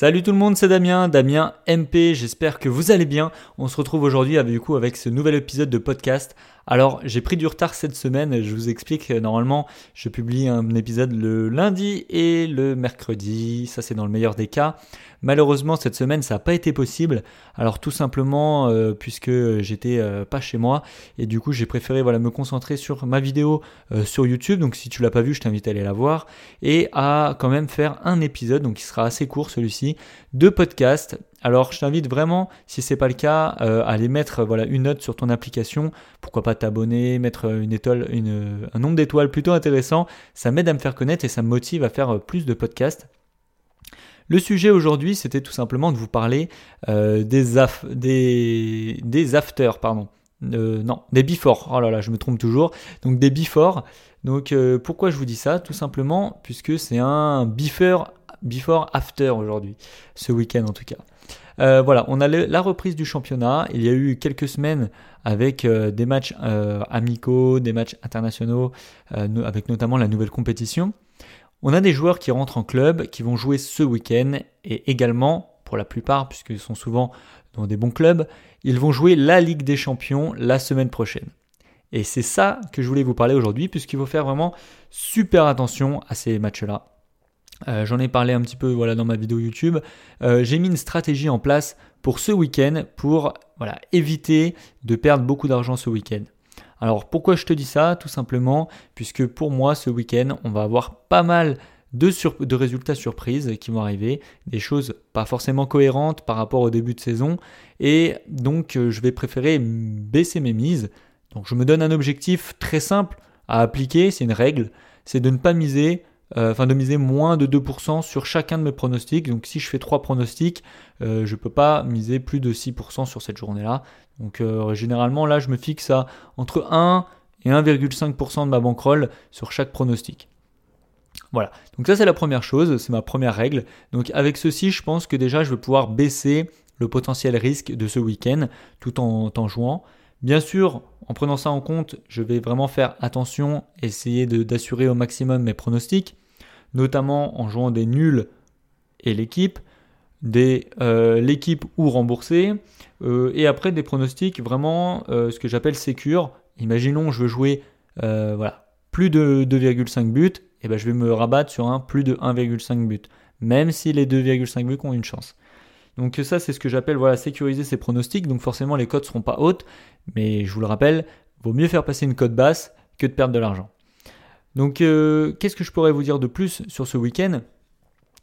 Salut tout le monde, c'est Damien, Damien MP, j'espère que vous allez bien. On se retrouve aujourd'hui avec, avec ce nouvel épisode de podcast. Alors j'ai pris du retard cette semaine, je vous explique, normalement je publie un épisode le lundi et le mercredi, ça c'est dans le meilleur des cas. Malheureusement cette semaine ça n'a pas été possible, alors tout simplement euh, puisque j'étais euh, pas chez moi et du coup j'ai préféré voilà, me concentrer sur ma vidéo euh, sur YouTube, donc si tu l'as pas vu je t'invite à aller la voir, et à quand même faire un épisode, donc il sera assez court celui-ci, de podcast alors, je t'invite vraiment, si c'est pas le cas, à aller mettre voilà une note sur ton application. Pourquoi pas t'abonner, mettre une étoile, un nombre d'étoiles plutôt intéressant. Ça m'aide à me faire connaître et ça me motive à faire plus de podcasts. Le sujet aujourd'hui, c'était tout simplement de vous parler euh, des, des, afters, pardon. Euh, non, des before. Oh là là, je me trompe toujours. Donc des before. Donc euh, pourquoi je vous dis ça? Tout simplement puisque c'est un before, before after aujourd'hui, ce week-end en tout cas. voilà, on a la reprise du championnat. Il y a eu quelques semaines avec des matchs amicaux, des matchs internationaux, avec notamment la nouvelle compétition. On a des joueurs qui rentrent en club, qui vont jouer ce week-end, et également, pour la plupart, puisqu'ils sont souvent dans des bons clubs, ils vont jouer la Ligue des Champions la semaine prochaine. Et c'est ça que je voulais vous parler aujourd'hui, puisqu'il faut faire vraiment super attention à ces matchs-là. Euh, j'en ai parlé un petit peu voilà, dans ma vidéo YouTube. Euh, j'ai mis une stratégie en place pour ce week-end pour voilà, éviter de perdre beaucoup d'argent ce week-end. Alors pourquoi je te dis ça? Tout simplement puisque pour moi ce week-end on va avoir pas mal de, résultats surprises qui vont arriver, des choses pas forcément cohérentes par rapport au début de saison et donc euh, je vais préférer baisser mes mises. Donc je me donne un objectif très simple à appliquer, c'est une règle, c'est de ne pas miser enfin de miser moins de 2% sur chacun de mes pronostics. Donc si je fais 3 pronostics, euh, je ne peux pas miser plus de 6% sur cette journée-là. Donc euh, généralement là je me fixe à entre 1 et 1,5% de ma bankroll sur chaque pronostic. Voilà, donc ça c'est la première chose, c'est ma première règle. Donc avec ceci, je pense que déjà je vais pouvoir baisser le potentiel risque de ce week-end tout en, en jouant. Bien sûr, en prenant ça en compte, je vais vraiment faire attention, essayer d'assurer au maximum mes pronostics, notamment en jouant des nuls et l'équipe, euh, l'équipe ou remboursé, euh, et après des pronostics vraiment euh, ce que j'appelle sécure. Imaginons je veux jouer voilà, plus de 2,5 buts, et ben je vais me rabattre sur un plus de 1,5 but, même si les 2,5 buts ont une chance. Donc ça, c'est ce que j'appelle voilà, sécuriser ses pronostics. Donc forcément, les cotes ne seront pas hautes, mais je vous le rappelle, vaut mieux faire passer une cote basse que de perdre de l'argent. Donc euh, qu'est-ce que je pourrais vous dire de plus sur ce week-end?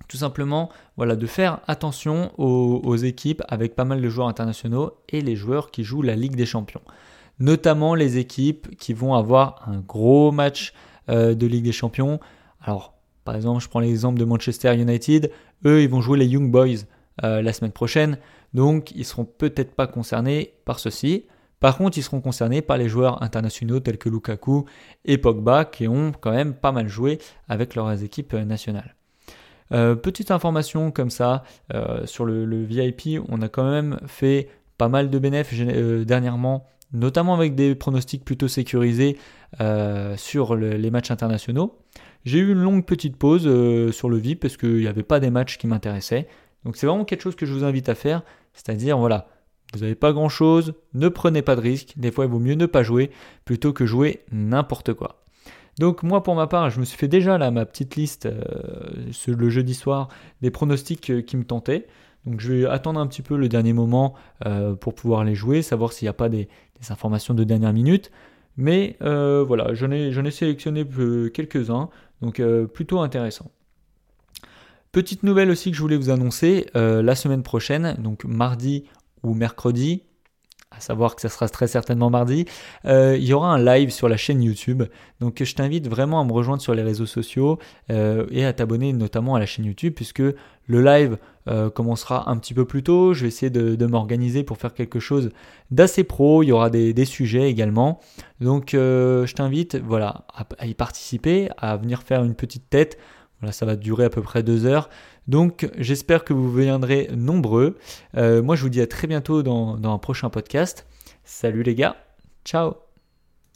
Tout simplement, voilà, de faire attention aux, équipes avec pas mal de joueurs internationaux et les joueurs qui jouent la Ligue des Champions. Notamment les équipes qui vont avoir un gros match euh, de Ligue des Champions. Alors, par exemple, je prends l'exemple de Manchester United. Eux, ils vont jouer les Young Boys. Euh, la semaine prochaine. Donc ils seront peut-être pas concernés par ceci. Par contre, ils seront concernés par les joueurs internationaux tels que Lukaku et Pogba qui ont quand même pas mal joué avec leurs équipes nationales. Euh, petite information comme ça euh, sur le, VIP, on a quand même fait pas mal de bénéfices dernièrement, notamment avec des pronostics plutôt sécurisés sur les matchs internationaux. J'ai eu une longue petite pause sur le VIP parce qu'il n'y avait pas des matchs qui m'intéressaient. Donc c'est vraiment quelque chose que je vous invite à faire, c'est-à-dire voilà, vous n'avez pas grand-chose, ne prenez pas de risques, des fois il vaut mieux ne pas jouer plutôt que jouer n'importe quoi. Donc moi pour ma part, je me suis fait déjà là ma petite liste euh, le jeudi soir des pronostics euh, qui me tentaient. Donc je vais attendre un petit peu le dernier moment euh, pour pouvoir les jouer, savoir s'il n'y a pas des, informations de dernière minute. Mais voilà, j'en ai, ai, sélectionné quelques-uns, donc plutôt intéressant. Petite nouvelle aussi que je voulais vous annoncer, euh, la semaine prochaine, donc mardi ou mercredi, à savoir que ça sera très certainement mardi, euh, il y aura un live sur la chaîne YouTube. Donc je t'invite vraiment à me rejoindre sur les réseaux sociaux euh, et à t'abonner notamment à la chaîne YouTube puisque le live commencera un petit peu plus tôt. Je vais essayer de, m'organiser pour faire quelque chose d'assez pro. Il y aura des, sujets également. Donc je t'invite voilà, à y participer, à venir faire une petite tête voilà, ça va durer à peu près deux heures. Donc j'espère que vous viendrez nombreux. Euh, moi je vous dis à très bientôt dans un prochain podcast. Salut les gars. Ciao